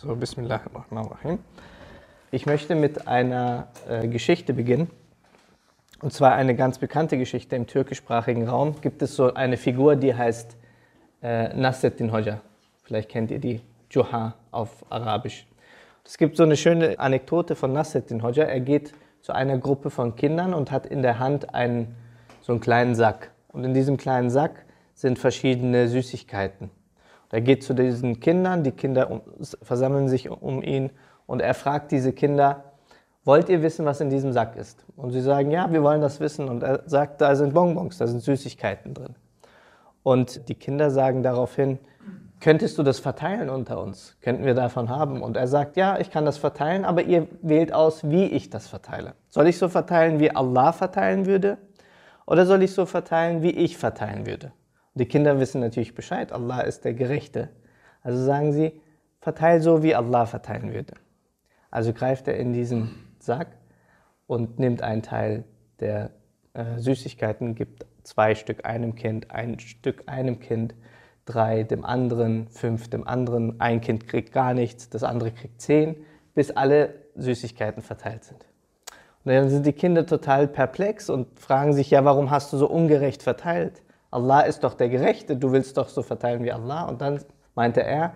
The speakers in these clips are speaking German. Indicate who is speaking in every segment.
Speaker 1: So, Bismillahirrahmanirrahim. Ich möchte mit einer äh, Geschichte beginnen. Und zwar eine ganz bekannte Geschichte im türkischsprachigen Raum. Gibt es so eine Figur, die heißt äh, Nasreddin Hoja. Vielleicht kennt ihr die, Juha auf Arabisch. Es gibt so eine schöne Anekdote von Nasreddin Hoja. Er geht zu einer Gruppe von Kindern und hat in der Hand einen, so einen kleinen Sack. Und in diesem kleinen Sack sind verschiedene Süßigkeiten. Er geht zu diesen Kindern, die Kinder versammeln sich um ihn und er fragt diese Kinder, wollt ihr wissen, was in diesem Sack ist? Und sie sagen, ja, wir wollen das wissen. Und er sagt, da sind Bonbons, da sind Süßigkeiten drin. Und die Kinder sagen daraufhin, könntest du das verteilen unter uns? Könnten wir davon haben? Und er sagt, ja, ich kann das verteilen, aber ihr wählt aus, wie ich das verteile. Soll ich so verteilen, wie Allah verteilen würde? Oder soll ich so verteilen, wie ich verteilen würde? Die Kinder wissen natürlich Bescheid, Allah ist der Gerechte. Also sagen sie, verteil so, wie Allah verteilen würde. Also greift er in diesen Sack und nimmt einen Teil der äh, Süßigkeiten, gibt zwei Stück einem Kind, ein Stück einem Kind, drei dem anderen, fünf dem anderen, ein Kind kriegt gar nichts, das andere kriegt zehn, bis alle Süßigkeiten verteilt sind. Und dann sind die Kinder total perplex und fragen sich, ja, warum hast du so ungerecht verteilt? Allah ist doch der Gerechte, du willst doch so verteilen wie Allah. Und dann meinte er,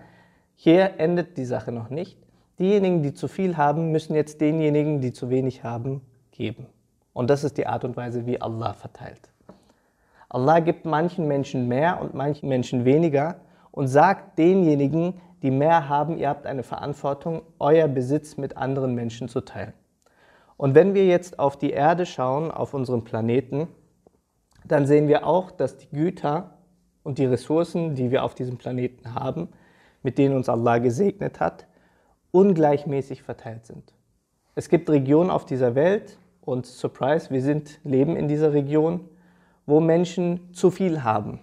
Speaker 1: hier endet die Sache noch nicht. Diejenigen, die zu viel haben, müssen jetzt denjenigen, die zu wenig haben, geben. Und das ist die Art und Weise, wie Allah verteilt. Allah gibt manchen Menschen mehr und manchen Menschen weniger und sagt denjenigen, die mehr haben, ihr habt eine Verantwortung, euer Besitz mit anderen Menschen zu teilen. Und wenn wir jetzt auf die Erde schauen, auf unseren Planeten, dann sehen wir auch, dass die Güter und die Ressourcen, die wir auf diesem Planeten haben, mit denen uns Allah gesegnet hat, ungleichmäßig verteilt sind. Es gibt Regionen auf dieser Welt und Surprise, wir sind, leben in dieser Region, wo Menschen zu viel haben.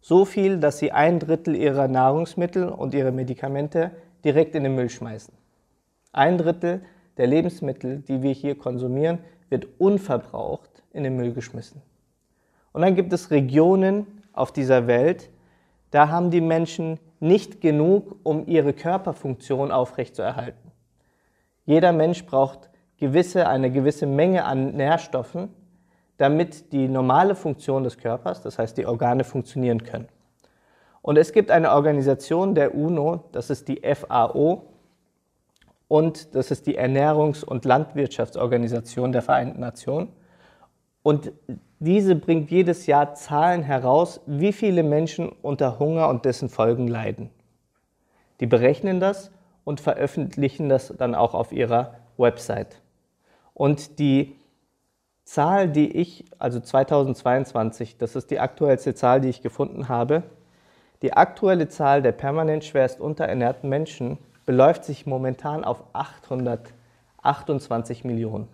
Speaker 1: So viel, dass sie ein Drittel ihrer Nahrungsmittel und ihre Medikamente direkt in den Müll schmeißen. Ein Drittel der Lebensmittel, die wir hier konsumieren, wird unverbraucht in den Müll geschmissen. Und dann gibt es Regionen auf dieser Welt, da haben die Menschen nicht genug, um ihre Körperfunktion aufrechtzuerhalten. Jeder Mensch braucht gewisse, eine gewisse Menge an Nährstoffen, damit die normale Funktion des Körpers, das heißt die Organe, funktionieren können. Und es gibt eine Organisation der UNO, das ist die FAO, und das ist die Ernährungs- und Landwirtschaftsorganisation der Vereinten Nationen. Und diese bringt jedes Jahr Zahlen heraus, wie viele Menschen unter Hunger und dessen Folgen leiden. Die berechnen das und veröffentlichen das dann auch auf ihrer Website. Und die Zahl, die ich, also 2022, das ist die aktuellste Zahl, die ich gefunden habe, die aktuelle Zahl der permanent schwerst unterernährten Menschen beläuft sich momentan auf 828 Millionen.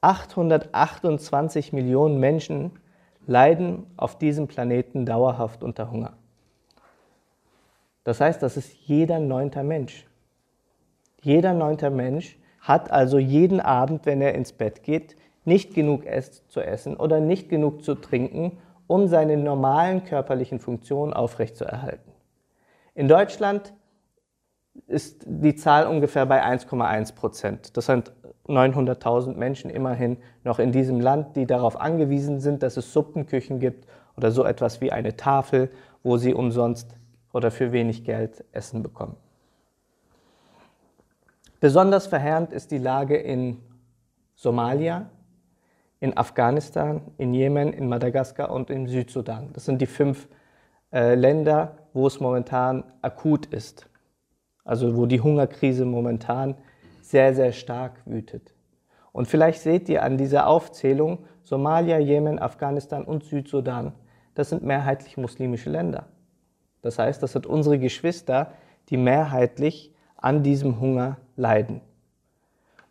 Speaker 1: 828 Millionen Menschen leiden auf diesem Planeten dauerhaft unter Hunger. Das heißt, das ist jeder neunte Mensch. Jeder neunte Mensch hat also jeden Abend, wenn er ins Bett geht, nicht genug zu essen oder nicht genug zu trinken, um seine normalen körperlichen Funktionen aufrechtzuerhalten. In Deutschland ist die Zahl ungefähr bei 1,1 Prozent. Das sind 900.000 Menschen immerhin noch in diesem Land, die darauf angewiesen sind, dass es Suppenküchen gibt oder so etwas wie eine Tafel, wo sie umsonst oder für wenig Geld Essen bekommen. Besonders verheerend ist die Lage in Somalia, in Afghanistan, in Jemen, in Madagaskar und im Südsudan. Das sind die fünf äh, Länder, wo es momentan akut ist. Also wo die Hungerkrise momentan sehr, sehr stark wütet. Und vielleicht seht ihr an dieser Aufzählung Somalia, Jemen, Afghanistan und Südsudan, das sind mehrheitlich muslimische Länder. Das heißt, das sind unsere Geschwister, die mehrheitlich an diesem Hunger leiden.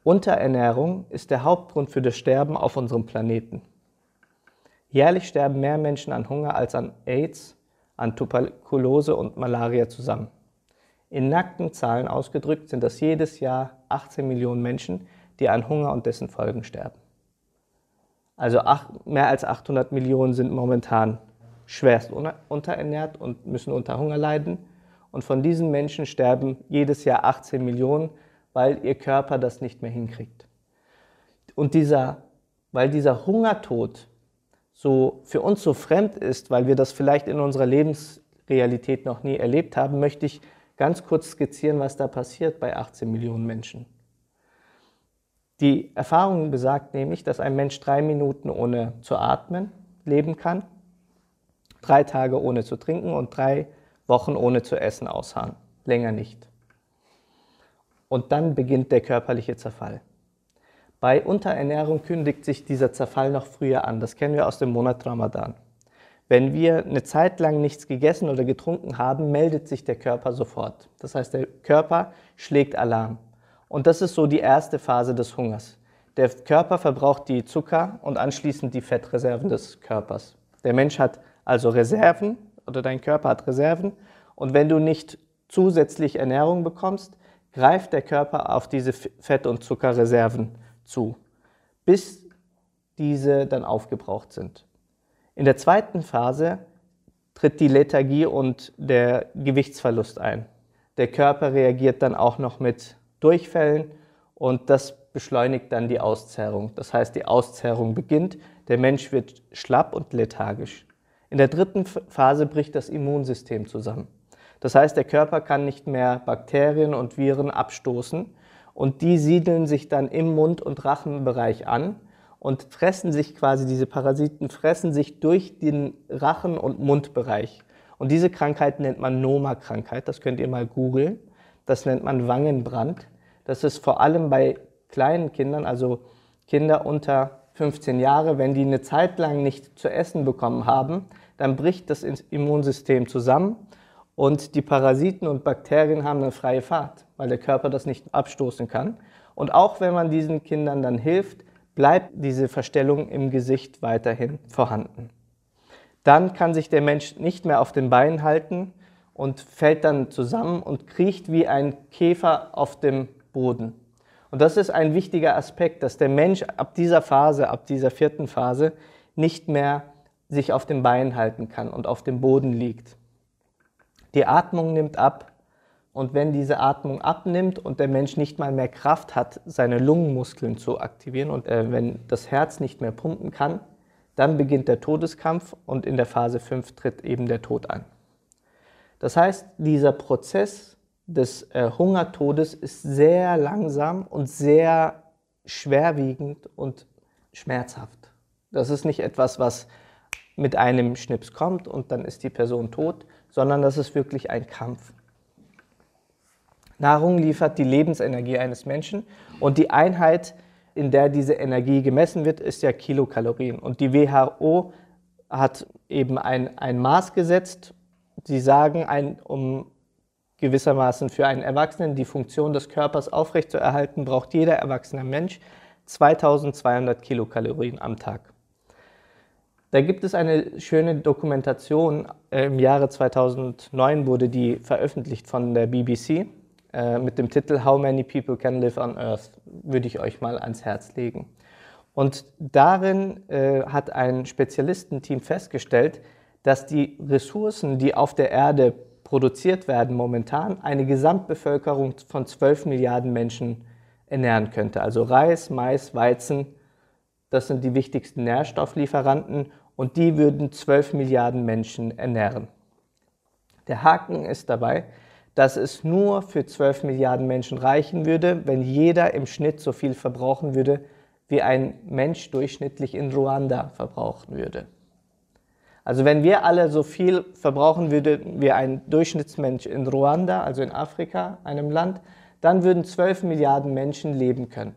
Speaker 1: Unterernährung ist der Hauptgrund für das Sterben auf unserem Planeten. Jährlich sterben mehr Menschen an Hunger als an AIDS, an Tuberkulose und Malaria zusammen. In nackten Zahlen ausgedrückt sind das jedes Jahr 18 Millionen Menschen, die an Hunger und dessen Folgen sterben. Also mehr als 800 Millionen sind momentan schwerst unterernährt und müssen unter Hunger leiden. Und von diesen Menschen sterben jedes Jahr 18 Millionen, weil ihr Körper das nicht mehr hinkriegt. Und dieser, weil dieser Hungertod so für uns so fremd ist, weil wir das vielleicht in unserer Lebensrealität noch nie erlebt haben, möchte ich ganz kurz skizzieren, was da passiert bei 18 Millionen Menschen. Die Erfahrung besagt nämlich, dass ein Mensch drei Minuten ohne zu atmen leben kann, drei Tage ohne zu trinken und drei Wochen ohne zu essen ausharren. Länger nicht. Und dann beginnt der körperliche Zerfall. Bei Unterernährung kündigt sich dieser Zerfall noch früher an. Das kennen wir aus dem Monat Ramadan. Wenn wir eine Zeit lang nichts gegessen oder getrunken haben, meldet sich der Körper sofort. Das heißt, der Körper schlägt Alarm. Und das ist so die erste Phase des Hungers. Der Körper verbraucht die Zucker und anschließend die Fettreserven des Körpers. Der Mensch hat also Reserven oder dein Körper hat Reserven und wenn du nicht zusätzlich Ernährung bekommst, greift der Körper auf diese Fett- und Zuckerreserven zu, bis diese dann aufgebraucht sind. In der zweiten Phase tritt die Lethargie und der Gewichtsverlust ein. Der Körper reagiert dann auch noch mit Durchfällen und das beschleunigt dann die Auszerrung. Das heißt, die Auszerrung beginnt, der Mensch wird schlapp und lethargisch. In der dritten Phase bricht das Immunsystem zusammen. Das heißt, der Körper kann nicht mehr Bakterien und Viren abstoßen und die siedeln sich dann im Mund- und Rachenbereich an und fressen sich quasi, diese Parasiten fressen sich durch den Rachen- und Mundbereich. Und diese Krankheit nennt man Noma-Krankheit, das könnt ihr mal googeln. Das nennt man Wangenbrand. Das ist vor allem bei kleinen Kindern, also Kinder unter 15 Jahre, wenn die eine Zeit lang nicht zu essen bekommen haben, dann bricht das Immunsystem zusammen und die Parasiten und Bakterien haben eine freie Fahrt, weil der Körper das nicht abstoßen kann. Und auch wenn man diesen Kindern dann hilft, bleibt diese Verstellung im Gesicht weiterhin vorhanden. Dann kann sich der Mensch nicht mehr auf den Beinen halten, und fällt dann zusammen und kriecht wie ein Käfer auf dem Boden. Und das ist ein wichtiger Aspekt, dass der Mensch ab dieser Phase, ab dieser vierten Phase, nicht mehr sich auf den Beinen halten kann und auf dem Boden liegt. Die Atmung nimmt ab und wenn diese Atmung abnimmt und der Mensch nicht mal mehr Kraft hat, seine Lungenmuskeln zu aktivieren und äh, wenn das Herz nicht mehr pumpen kann, dann beginnt der Todeskampf und in der Phase 5 tritt eben der Tod ein. Das heißt, dieser Prozess des äh, Hungertodes ist sehr langsam und sehr schwerwiegend und schmerzhaft. Das ist nicht etwas, was mit einem Schnips kommt und dann ist die Person tot, sondern das ist wirklich ein Kampf. Nahrung liefert die Lebensenergie eines Menschen und die Einheit, in der diese Energie gemessen wird, ist ja Kilokalorien. Und die WHO hat eben ein, ein Maß gesetzt Sie sagen, ein, um gewissermaßen für einen Erwachsenen die Funktion des Körpers aufrechtzuerhalten, braucht jeder erwachsene Mensch 2200 Kilokalorien am Tag. Da gibt es eine schöne Dokumentation. Äh, Im Jahre 2009 wurde die veröffentlicht von der BBC äh, mit dem Titel How Many People Can Live on Earth. Würde ich euch mal ans Herz legen. Und darin äh, hat ein Spezialistenteam festgestellt, dass die Ressourcen, die auf der Erde produziert werden momentan, eine Gesamtbevölkerung von 12 Milliarden Menschen ernähren könnte. Also Reis, Mais, Weizen, das sind die wichtigsten Nährstofflieferanten und die würden 12 Milliarden Menschen ernähren. Der Haken ist dabei, dass es nur für 12 Milliarden Menschen reichen würde, wenn jeder im Schnitt so viel verbrauchen würde, wie ein Mensch durchschnittlich in Ruanda verbrauchen würde. Also wenn wir alle so viel verbrauchen würden wie ein Durchschnittsmensch in Ruanda, also in Afrika, einem Land, dann würden 12 Milliarden Menschen leben können.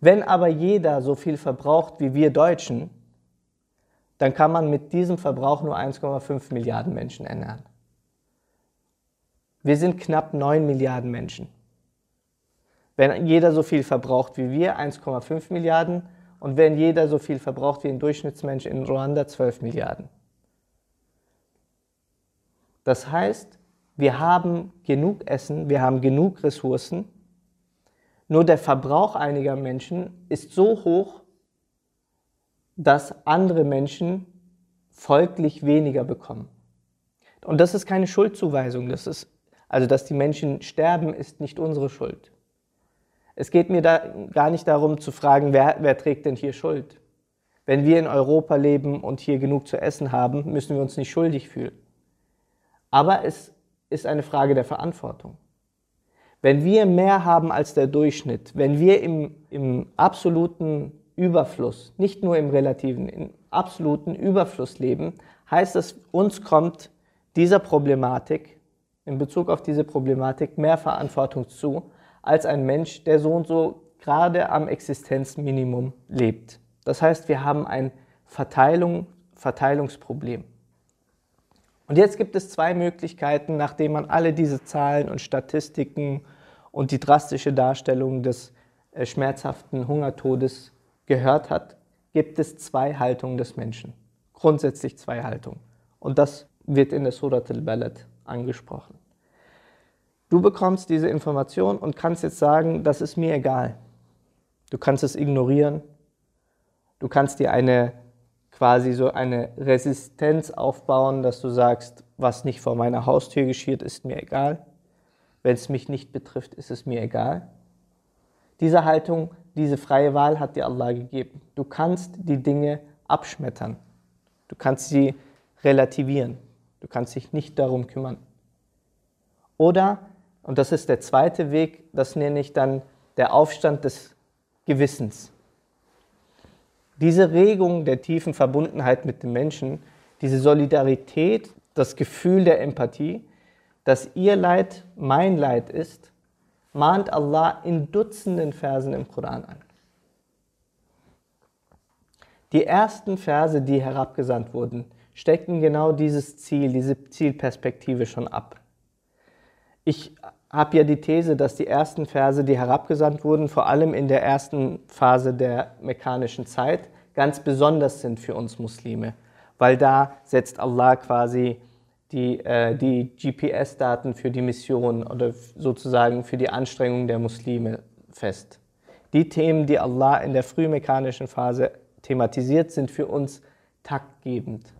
Speaker 1: Wenn aber jeder so viel verbraucht wie wir Deutschen, dann kann man mit diesem Verbrauch nur 1,5 Milliarden Menschen ernähren. Wir sind knapp 9 Milliarden Menschen. Wenn jeder so viel verbraucht wie wir, 1,5 Milliarden, und wenn jeder so viel verbraucht wie ein Durchschnittsmensch in Ruanda, 12 Milliarden. Das heißt, wir haben genug Essen, wir haben genug Ressourcen, nur der Verbrauch einiger Menschen ist so hoch, dass andere Menschen folglich weniger bekommen. Und das ist keine Schuldzuweisung. Das ist, also, dass die Menschen sterben, ist nicht unsere Schuld. Es geht mir da gar nicht darum zu fragen, wer, wer trägt denn hier Schuld. Wenn wir in Europa leben und hier genug zu essen haben, müssen wir uns nicht schuldig fühlen. Aber es ist eine Frage der Verantwortung. Wenn wir mehr haben als der Durchschnitt, wenn wir im, im absoluten Überfluss, nicht nur im relativen, im absoluten Überfluss leben, heißt es, uns kommt dieser Problematik, in Bezug auf diese Problematik, mehr Verantwortung zu, als ein Mensch, der so und so gerade am Existenzminimum lebt. Das heißt, wir haben ein Verteilung, Verteilungsproblem. Und jetzt gibt es zwei Möglichkeiten, nachdem man alle diese Zahlen und Statistiken und die drastische Darstellung des äh, schmerzhaften Hungertodes gehört hat, gibt es zwei Haltungen des Menschen. Grundsätzlich zwei Haltungen. Und das wird in der Surat al-Balad angesprochen. Du bekommst diese Information und kannst jetzt sagen, das ist mir egal. Du kannst es ignorieren. Du kannst dir eine quasi so eine Resistenz aufbauen, dass du sagst, was nicht vor meiner Haustür geschieht, ist mir egal. Wenn es mich nicht betrifft, ist es mir egal. Diese Haltung, diese freie Wahl hat dir Allah gegeben. Du kannst die Dinge abschmettern. Du kannst sie relativieren. Du kannst dich nicht darum kümmern. Oder, und das ist der zweite Weg, das nenne ich dann der Aufstand des Gewissens. Diese Regung der tiefen Verbundenheit mit dem Menschen, diese Solidarität, das Gefühl der Empathie, dass ihr Leid mein Leid ist, mahnt Allah in Dutzenden Versen im Koran an. Die ersten Verse, die herabgesandt wurden, stecken genau dieses Ziel, diese Zielperspektive schon ab. Ich habe ja die These, dass die ersten Verse, die herabgesandt wurden, vor allem in der ersten Phase der mekkanischen Zeit, ganz besonders sind für uns Muslime, weil da setzt Allah quasi die, äh, die GPS-Daten für die Mission oder sozusagen für die Anstrengungen der Muslime fest. Die Themen, die Allah in der frühmechanischen Phase thematisiert, sind für uns taktgebend.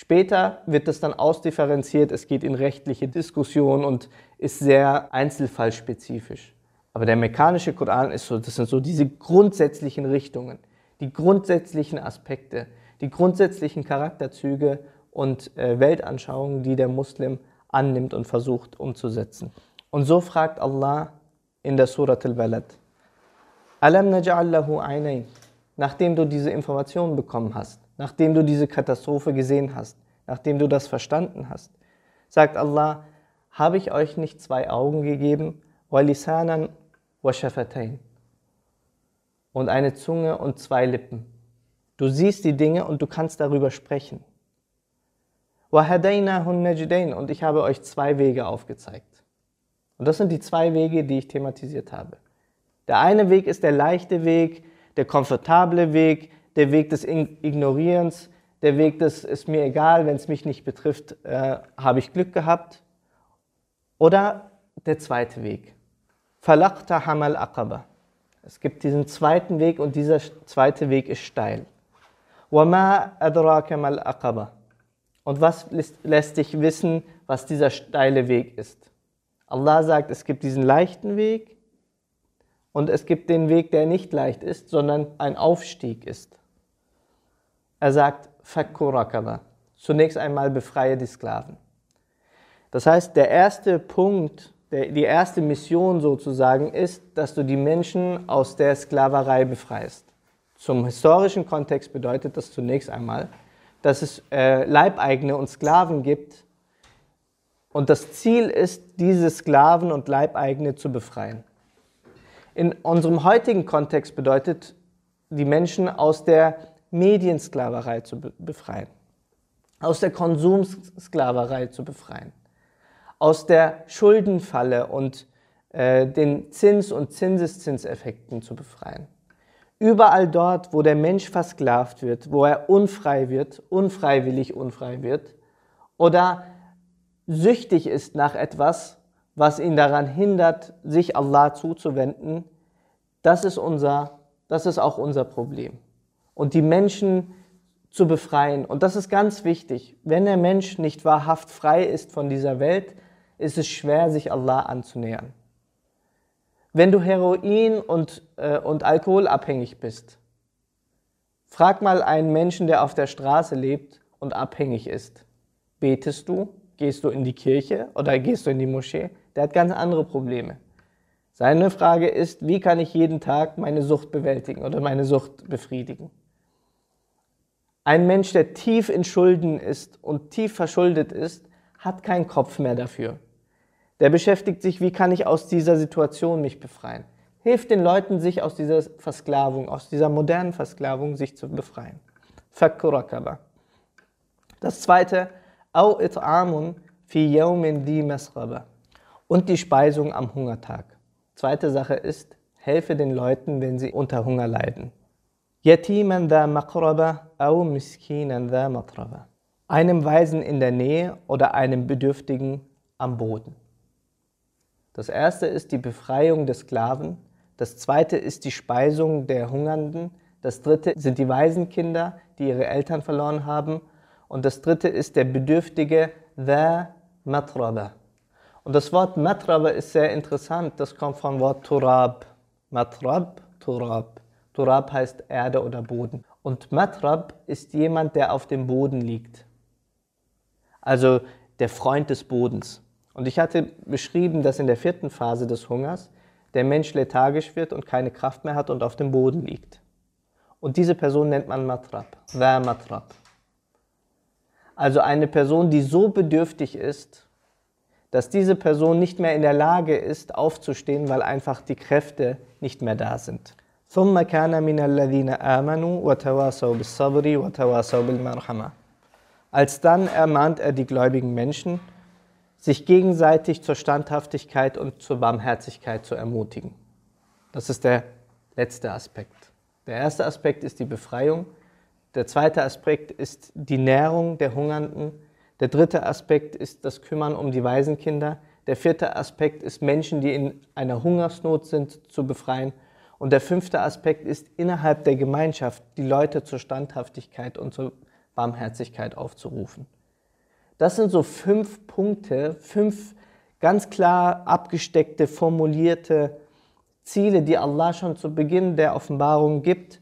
Speaker 1: Später wird das dann ausdifferenziert, es geht in rechtliche Diskussionen und ist sehr einzelfallspezifisch. Aber der mechanische Koran ist so, das sind so diese grundsätzlichen Richtungen, die grundsätzlichen Aspekte, die grundsätzlichen Charakterzüge und äh, Weltanschauungen, die der Muslim annimmt und versucht umzusetzen. Und so fragt Allah in der Surat al-Balad, Alam naj'allahu aynayn, nachdem du diese Informationen bekommen hast, nachdem du diese Katastrophe gesehen hast, nachdem du das verstanden hast, sagt Allah, habe ich euch nicht zwei Augen gegeben, walisanan wa und eine Zunge und zwei Lippen. Du siehst die Dinge und du kannst darüber sprechen. Und ich habe euch zwei Wege aufgezeigt. Und das sind die zwei Wege, die ich thematisiert habe. Der eine Weg ist der leichte Weg, der komfortable Weg, der Weg des Ignorierens, der Weg des ist mir egal, wenn es mich nicht betrifft, äh, habe ich Glück gehabt. Oder der zweite Weg. Falakta Hamal Aqaba. Es gibt diesen zweiten Weg und dieser zweite Weg ist steil. Wama adraka mal Aqaba. Und was lässt dich wissen, was dieser steile Weg ist? Allah sagt, es gibt diesen leichten Weg und es gibt den Weg, der nicht leicht ist, sondern ein Aufstieg ist. Er sagt, Fakkurakaba. Zunächst einmal befreie die Sklaven. Das heißt, der erste Punkt, der, die erste Mission sozusagen ist, dass du die Menschen aus der Sklaverei befreist. Zum historischen Kontext bedeutet das zunächst einmal, dass es äh, Leibeigene und Sklaven gibt und das Ziel ist, diese Sklaven und Leibeigene zu befreien. In unserem heutigen Kontext bedeutet, die Menschen aus der Mediensklaverei zu befreien, aus der Konsumsklaverei zu befreien, aus der Schuldenfalle und äh, den Zins- und Zinseszinseffekten zu befreien. Überall dort, wo der Mensch versklavt wird, wo er unfrei wird, unfreiwillig unfrei wird oder süchtig ist nach etwas, was ihn daran hindert, sich Allah zuzuwenden, das ist, unser, das ist auch unser Problem. Und die Menschen zu befreien. Und das ist ganz wichtig. Wenn der Mensch nicht wahrhaft frei ist von dieser Welt, ist es schwer, sich Allah anzunähern. Wenn du Heroin und, äh, und Alkohol abhängig bist, frag mal einen Menschen, der auf der Straße lebt und abhängig ist. Betest du? Gehst du in die Kirche oder gehst du in die Moschee? Der hat ganz andere Probleme. Seine Frage ist, wie kann ich jeden Tag meine Sucht bewältigen oder meine Sucht befriedigen? Ein Mensch, der tief in Schulden ist und tief verschuldet ist, hat keinen Kopf mehr dafür. Der beschäftigt sich, wie kann ich aus dieser Situation mich befreien. Hilft den Leuten, sich aus dieser Versklavung, aus dieser modernen Versklavung, sich zu befreien. Fakkurakaba. Das zweite, au it'amun fi yawmin di masraba. Und die Speisung am Hungertag. Zweite Sache ist, helfe den Leuten, wenn sie unter Hunger leiden. Yatiman da maqraba au miskinan da matraba. Einem Weisen in der Nähe oder einem Bedürftigen am Boden. Das erste ist die Befreiung des Sklaven. Das zweite ist die Speisung der Hungernden. Das dritte sind die Waisenkinder, die ihre Eltern verloren haben. Und das dritte ist der Bedürftige, the matraba. Und das Wort matraba ist sehr interessant. Das kommt vom Wort turab. Matrab, turab. Turab heißt Erde oder Boden. Und matrab ist jemand, der auf dem Boden liegt. Also der Freund des Bodens. Und ich hatte beschrieben, dass in der vierten Phase des Hungers der Mensch lethargisch wird und keine Kraft mehr hat und auf dem Boden liegt. Und diese Person nennt man Matrab, Wa Matrab. Also eine Person, die so bedürftig ist, dass diese Person nicht mehr in der Lage ist, aufzustehen, weil einfach die Kräfte nicht mehr da sind. Alsdann ermahnt er die gläubigen Menschen, sich gegenseitig zur Standhaftigkeit und zur Barmherzigkeit zu ermutigen. Das ist der letzte Aspekt. Der erste Aspekt ist die Befreiung. Der zweite Aspekt ist die Nährung der Hungernden. Der dritte Aspekt ist das Kümmern um die Waisenkinder. Der vierte Aspekt ist Menschen, die in einer Hungersnot sind, zu befreien. Und der fünfte Aspekt ist innerhalb der Gemeinschaft die Leute zur Standhaftigkeit und zur Barmherzigkeit aufzurufen. Das sind so fünf Punkte, fünf ganz klar abgesteckte, formulierte Ziele, die Allah schon zu Beginn der Offenbarung gibt,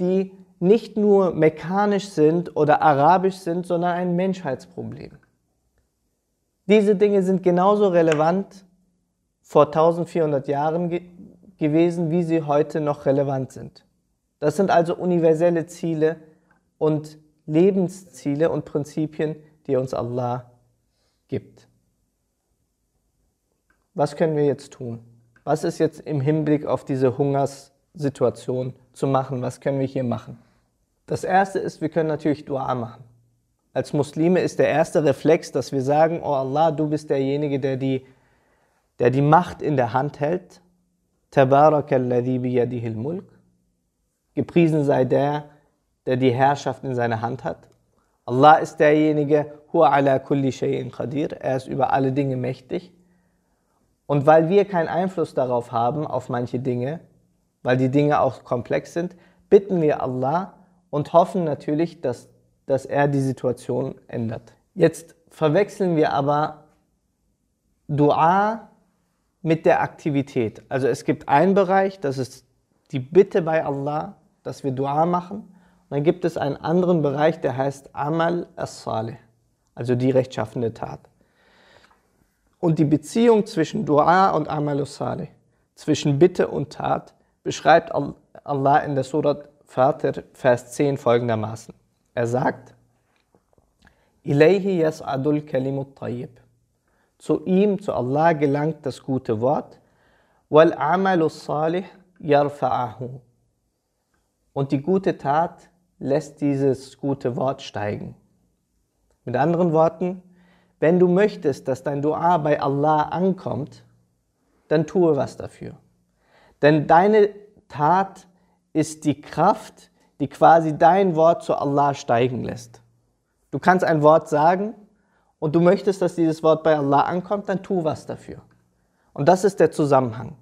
Speaker 1: die nicht nur mekanisch sind oder arabisch sind, sondern ein Menschheitsproblem. Diese Dinge sind genauso relevant vor 1400 Jahren gewesen, wie sie heute noch relevant sind. Das sind also universelle Ziele und Lebensziele und Prinzipien, die uns Allah gibt. Was können wir jetzt tun? Was ist jetzt im Hinblick auf diese Hungerssituation zu machen? Was können wir hier machen? Das erste ist, wir können natürlich Dua machen. Als Muslime ist der erste Reflex, dass wir sagen, oh Allah, du bist derjenige, der die, der die Macht in der Hand hält. Gepriesen sei der, der die Herrschaft in seiner Hand hat. Allah ist derjenige, er ist über alle Dinge mächtig. Und weil wir keinen Einfluss darauf haben, auf manche Dinge, weil die Dinge auch komplex sind, bitten wir Allah und hoffen natürlich, dass, dass er die Situation ändert. Jetzt verwechseln wir aber Dua mit der Aktivität. Also es gibt einen Bereich, das ist die Bitte bei Allah, dass wir Dua machen. Dann gibt es einen anderen Bereich, der heißt Amal as-Salih, also die rechtschaffende Tat. Und die Beziehung zwischen Dua und Amal as-Salih, zwischen Bitte und Tat, beschreibt Allah in der Surat Fatir, Vers 10 folgendermaßen. Er sagt, Ilayhi yas'adul kalimut tayyib. Zu ihm, zu Allah gelangt das gute Wort. Amalus salih yarfa'ahu. Und die gute Tat lässt dieses gute Wort steigen. Mit anderen Worten, wenn du möchtest, dass dein Dua bei Allah ankommt, dann tue was dafür. Denn deine Tat ist die Kraft, die quasi dein Wort zu Allah steigen lässt. Du kannst ein Wort sagen und du möchtest, dass dieses Wort bei Allah ankommt, dann tu was dafür. Und das ist der Zusammenhang.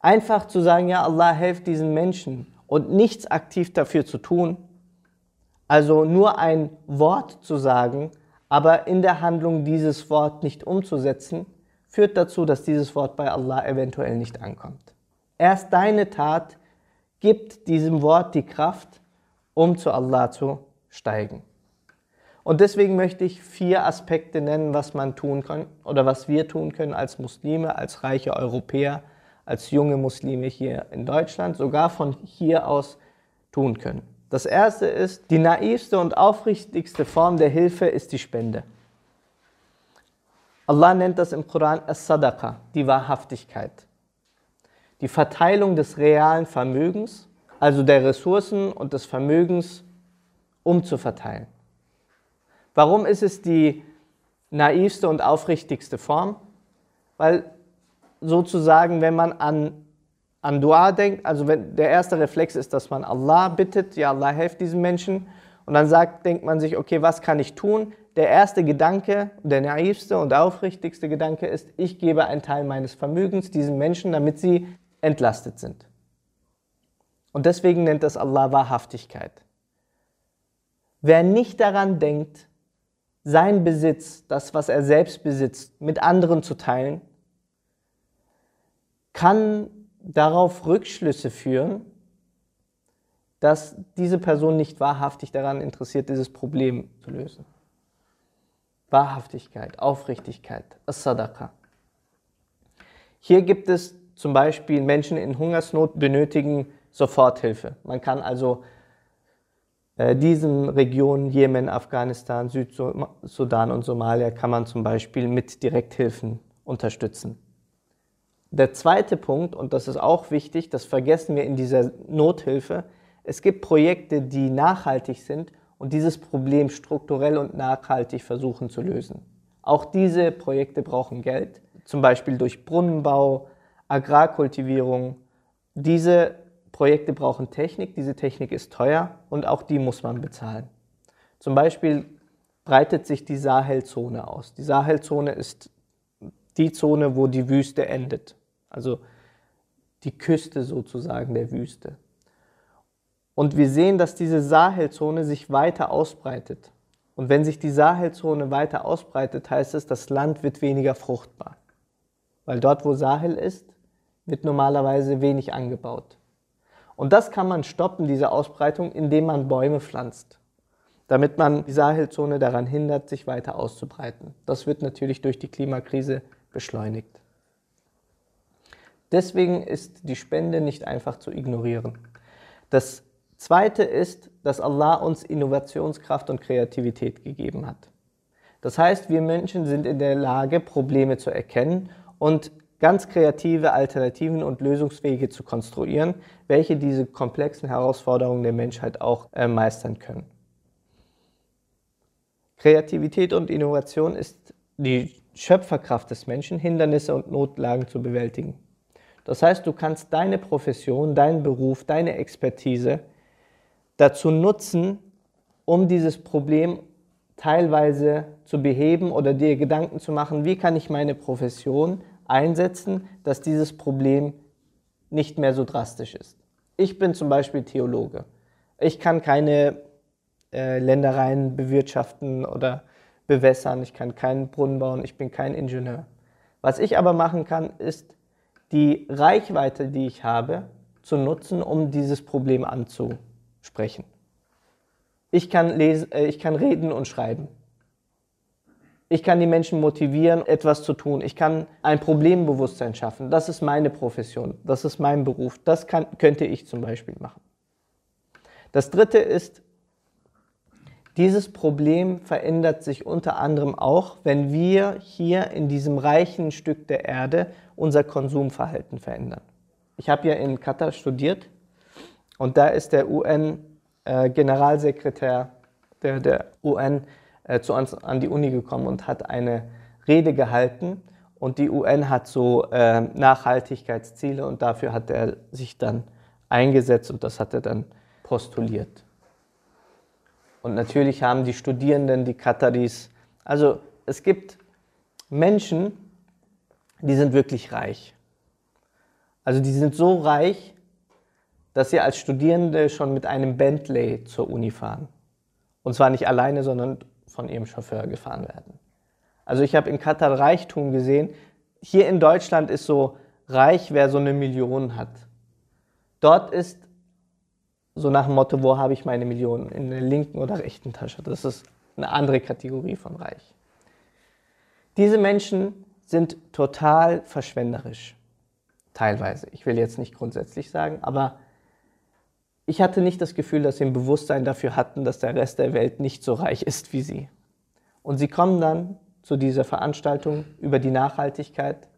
Speaker 1: Einfach zu sagen, ja, Allah, helft diesen Menschen und nichts aktiv dafür zu tun, Also nur ein Wort zu sagen, aber in der Handlung dieses Wort nicht umzusetzen, führt dazu, dass dieses Wort bei Allah eventuell nicht ankommt. Erst deine Tat gibt diesem Wort die Kraft, um zu Allah zu steigen. Und deswegen möchte ich vier Aspekte nennen, was man tun kann oder was wir tun können als Muslime, als reiche Europäer, als junge Muslime hier in Deutschland, sogar von hier aus tun können. Das erste ist, die naivste und aufrichtigste Form der Hilfe ist die Spende. Allah nennt das im Koran As-Sadaqa, die Wahrhaftigkeit. Die Verteilung des realen Vermögens, also der Ressourcen und des Vermögens, umzuverteilen. Warum ist es die naivste und aufrichtigste Form? Weil sozusagen, wenn man an, an Dua denkt, also wenn der erste Reflex ist, dass man Allah bittet, ja Allah helft diesen Menschen, und dann sagt, denkt man sich, okay, was kann ich tun? Der erste Gedanke, der naivste und aufrichtigste Gedanke ist, ich gebe einen Teil meines Vermögens diesen Menschen, damit sie entlastet sind. Und deswegen nennt das Allah Wahrhaftigkeit. Wer nicht daran denkt, sein Besitz, das, was er selbst besitzt, mit anderen zu teilen, kann darauf Rückschlüsse führen, dass diese Person nicht wahrhaftig daran interessiert, dieses Problem zu lösen. Wahrhaftigkeit, Aufrichtigkeit, As-Sadaqa. Hier gibt es zum Beispiel Menschen in Hungersnot benötigen Soforthilfe. Man kann also diesen Regionen, Jemen, Afghanistan, Südsudan und Somalia, kann man zum Beispiel mit Direkthilfen unterstützen. Der zweite Punkt, und das ist auch wichtig, das vergessen wir in dieser Nothilfe, es gibt Projekte, die nachhaltig sind und dieses Problem strukturell und nachhaltig versuchen zu lösen. Auch diese Projekte brauchen Geld, zum Beispiel durch Brunnenbau, Agrarkultivierung. Diese Projekte brauchen Technik, diese Technik ist teuer und auch die muss man bezahlen. Zum Beispiel breitet sich die Sahelzone aus. Die Sahelzone ist die Zone, wo die Wüste endet, also die Küste sozusagen der Wüste. Und wir sehen, dass diese Sahelzone sich weiter ausbreitet. Und wenn sich die Sahelzone weiter ausbreitet, heißt es, das Land wird weniger fruchtbar. Weil dort, wo Sahel ist, wird normalerweise wenig angebaut. Und das kann man stoppen, diese Ausbreitung, indem man Bäume pflanzt, damit man die Sahelzone daran hindert, sich weiter auszubreiten. Das wird natürlich durch die Klimakrise beschleunigt. Deswegen ist die Spende nicht einfach zu ignorieren. Das Zweite ist, dass Allah uns Innovationskraft und Kreativität gegeben hat. Das heißt, wir Menschen sind in der Lage, Probleme zu erkennen und ganz kreative Alternativen und Lösungswege zu konstruieren, welche diese komplexen Herausforderungen der Menschheit auch äh, meistern können. Kreativität und Innovation ist die Schöpferkraft des Menschen, Hindernisse und Notlagen zu bewältigen. Das heißt, du kannst deine Profession, deinen Beruf, deine Expertise dazu nutzen, um dieses Problem teilweise zu beheben oder dir Gedanken zu machen, wie kann ich meine Profession einsetzen, dass dieses Problem nicht mehr so drastisch ist. Ich bin zum Beispiel Theologe. Ich kann keine äh, Ländereien bewirtschaften oder bewässern. Ich kann keinen Brunnen bauen. Ich bin kein Ingenieur. Was ich aber machen kann, ist die Reichweite, die ich habe, zu nutzen, um dieses Problem anzusprechen. Ich kann, lesen, äh, ich kann reden und schreiben. Ich kann die Menschen motivieren, etwas zu tun. Ich kann ein Problembewusstsein schaffen. Das ist meine Profession. Das ist mein Beruf. Das kann, könnte ich zum Beispiel machen. Das dritte ist, dieses Problem verändert sich unter anderem auch, wenn wir hier in diesem reichen Stück der Erde unser Konsumverhalten verändern. Ich habe ja in Katar studiert und da ist der UN-Generalsekretär äh, der, der UN äh, zu uns an die Uni gekommen und hat eine Rede gehalten. Und die UN hat so äh, Nachhaltigkeitsziele und dafür hat er sich dann eingesetzt und das hat er dann postuliert. Und natürlich haben die Studierenden, die Kataris, also es gibt Menschen, die sind wirklich reich. Also die sind so reich, dass sie als Studierende schon mit einem Bentley zur Uni fahren. Und zwar nicht alleine, sondern von ihrem Chauffeur gefahren werden. Also ich habe in Katar Reichtum gesehen. Hier in Deutschland ist so reich, wer so eine Million hat. Dort ist so nach dem Motto, wo habe ich meine Millionen? In der linken oder rechten Tasche. Das ist eine andere Kategorie von reich. Diese Menschen sind total verschwenderisch. Teilweise. Ich will jetzt nicht grundsätzlich sagen, aber ich hatte nicht das Gefühl, dass sie ein Bewusstsein dafür hatten, dass der Rest der Welt nicht so reich ist wie sie. Und sie kommen dann zu dieser Veranstaltung über die Nachhaltigkeit.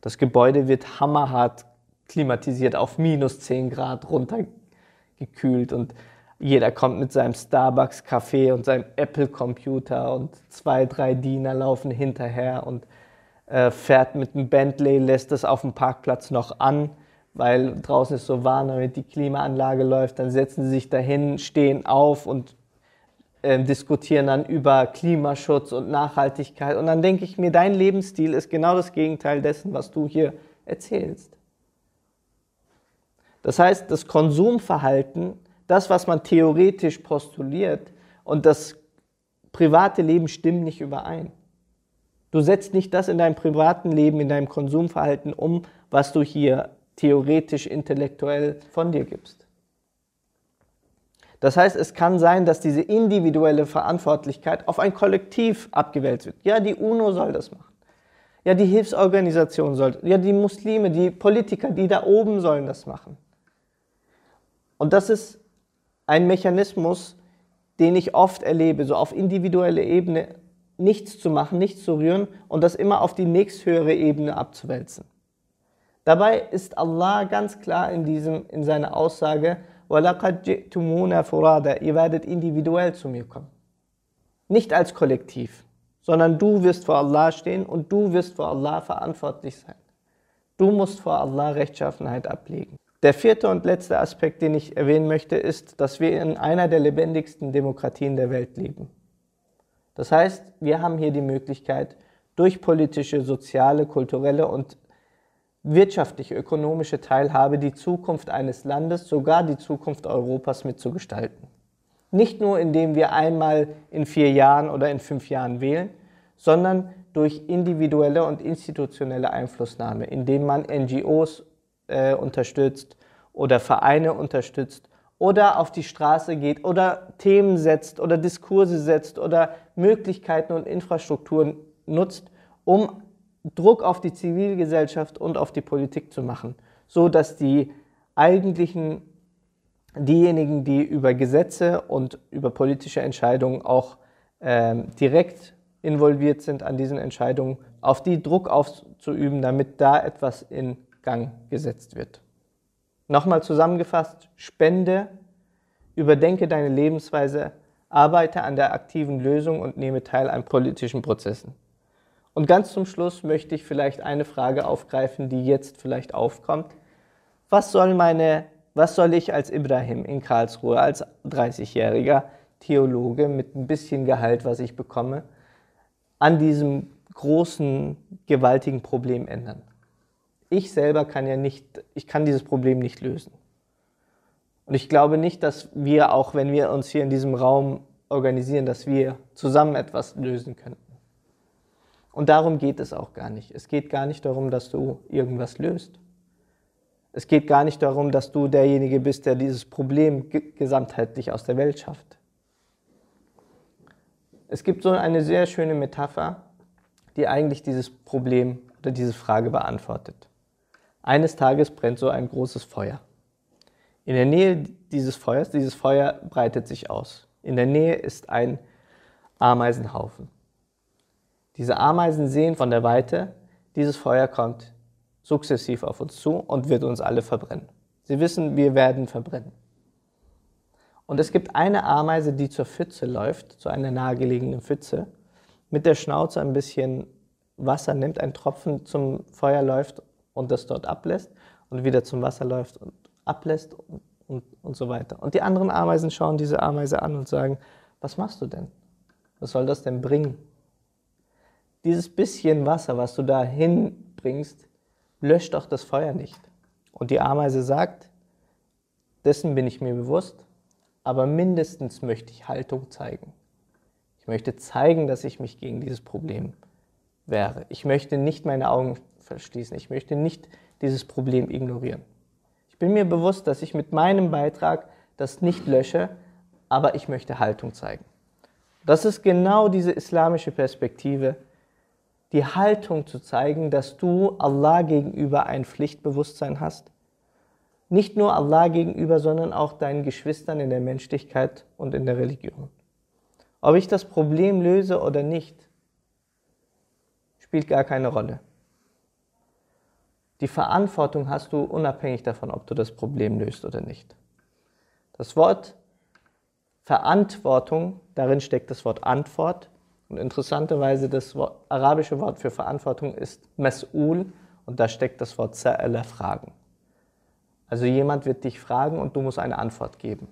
Speaker 1: Das Gebäude wird hammerhart klimatisiert auf minus 10 Grad runtergekühlt und jeder kommt mit seinem Starbucks-Kaffee und seinem Apple-Computer und zwei, drei Diener laufen hinterher und äh, fährt mit dem Bentley, lässt es auf dem Parkplatz noch an weil draußen ist so warm, damit die Klimaanlage läuft. Dann setzen sie sich dahin, stehen auf und äh, diskutieren dann über Klimaschutz und Nachhaltigkeit. Und dann denke ich mir, dein Lebensstil ist genau das Gegenteil dessen, was du hier erzählst. Das heißt, das Konsumverhalten, das, was man theoretisch postuliert und das private Leben stimmen nicht überein. Du setzt nicht das in deinem privaten Leben, in deinem Konsumverhalten um, was du hier theoretisch, intellektuell von dir gibst. Das heißt, es kann sein, dass diese individuelle Verantwortlichkeit auf ein Kollektiv abgewälzt wird. Ja, die UNO soll das machen. Ja, die Hilfsorganisation soll, ja, die Muslime, die Politiker, die da oben sollen das machen. Und das ist ein Mechanismus, den ich oft erlebe, so auf individueller Ebene nichts zu machen, nichts zu rühren und das immer auf die nächsthöhere Ebene abzuwälzen. Dabei ist Allah ganz klar in, diesem, in seiner Aussage, Ihr werdet individuell zu mir kommen. Nicht als Kollektiv, sondern du wirst vor Allah stehen und du wirst vor Allah verantwortlich sein. Du musst vor Allah Rechtschaffenheit ablegen. Der vierte und letzte Aspekt, den ich erwähnen möchte, ist, dass wir in einer der lebendigsten Demokratien der Welt leben. Das heißt, wir haben hier die Möglichkeit, durch politische, soziale, kulturelle und wirtschaftliche, ökonomische Teilhabe die Zukunft eines Landes, sogar die Zukunft Europas mitzugestalten. Nicht nur indem wir einmal in vier Jahren oder in fünf Jahren wählen, sondern durch individuelle und institutionelle Einflussnahme, indem man NGOs äh, unterstützt oder Vereine unterstützt oder auf die Straße geht oder Themen setzt oder Diskurse setzt oder Möglichkeiten und Infrastrukturen nutzt, um Druck auf die Zivilgesellschaft und auf die Politik zu machen, so dass die eigentlichen diejenigen, die über Gesetze und über politische Entscheidungen auch ähm, direkt involviert sind an diesen Entscheidungen, auf die Druck auszuüben, damit da etwas in Gang gesetzt wird. Nochmal zusammengefasst, spende, überdenke deine Lebensweise, arbeite an der aktiven Lösung und nehme teil an politischen Prozessen. Und ganz zum Schluss möchte ich vielleicht eine Frage aufgreifen, die jetzt vielleicht aufkommt. Was soll meine, was soll ich als Ibrahim in Karlsruhe, als 30-jähriger Theologe mit ein bisschen Gehalt, was ich bekomme, an diesem großen, gewaltigen Problem ändern? Ich selber kann ja nicht, ich kann dieses Problem nicht lösen. Und ich glaube nicht, dass wir, auch wenn wir uns hier in diesem Raum organisieren, dass wir zusammen etwas lösen können. Und darum geht es auch gar nicht. Es geht gar nicht darum, dass du irgendwas löst. Es geht gar nicht darum, dass du derjenige bist, der dieses Problem gesamtheitlich aus der Welt schafft. Es gibt so eine sehr schöne Metapher, die eigentlich dieses Problem oder diese Frage beantwortet. Eines Tages brennt so ein großes Feuer. In der Nähe dieses Feuers, dieses Feuer breitet sich aus. In der Nähe ist ein Ameisenhaufen. Diese Ameisen sehen von der Weite, dieses Feuer kommt sukzessiv auf uns zu und wird uns alle verbrennen. Sie wissen, wir werden verbrennen. Und es gibt eine Ameise, die zur Pfütze läuft, zu einer nahegelegenen Pfütze, mit der Schnauze ein bisschen Wasser nimmt, einen Tropfen zum Feuer läuft und das dort ablässt und wieder zum Wasser läuft und ablässt und, und, und so weiter. Und die anderen Ameisen schauen diese Ameise an und sagen, was machst du denn? Was soll das denn bringen? Dieses bisschen Wasser, was du da hinbringst, löscht doch das Feuer nicht. Und die Ameise sagt, dessen bin ich mir bewusst, aber mindestens möchte ich Haltung zeigen. Ich möchte zeigen, dass ich mich gegen dieses Problem wehre. Ich möchte nicht meine Augen verschließen. Ich möchte nicht dieses Problem ignorieren. Ich bin mir bewusst, dass ich mit meinem Beitrag das nicht lösche, aber ich möchte Haltung zeigen. Das ist genau diese islamische Perspektive, die Haltung zu zeigen, dass du Allah gegenüber ein Pflichtbewusstsein hast. Nicht nur Allah gegenüber, sondern auch deinen Geschwistern in der Menschlichkeit und in der Religion. Ob ich das Problem löse oder nicht, spielt gar keine Rolle. Die Verantwortung hast du unabhängig davon, ob du das Problem löst oder nicht. Das Wort Verantwortung, darin steckt das Wort Antwort. Und interessanterweise das arabische Wort für Verantwortung ist Mas'ul und da steckt das Wort Sa'ala, Fragen. Also jemand wird dich fragen und du musst eine Antwort geben.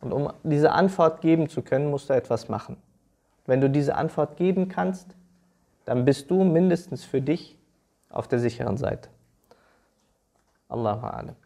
Speaker 1: Und um diese Antwort geben zu können, musst du etwas machen. Wenn du diese Antwort geben kannst, dann bist du mindestens für dich auf der sicheren Seite. Allahu Alam.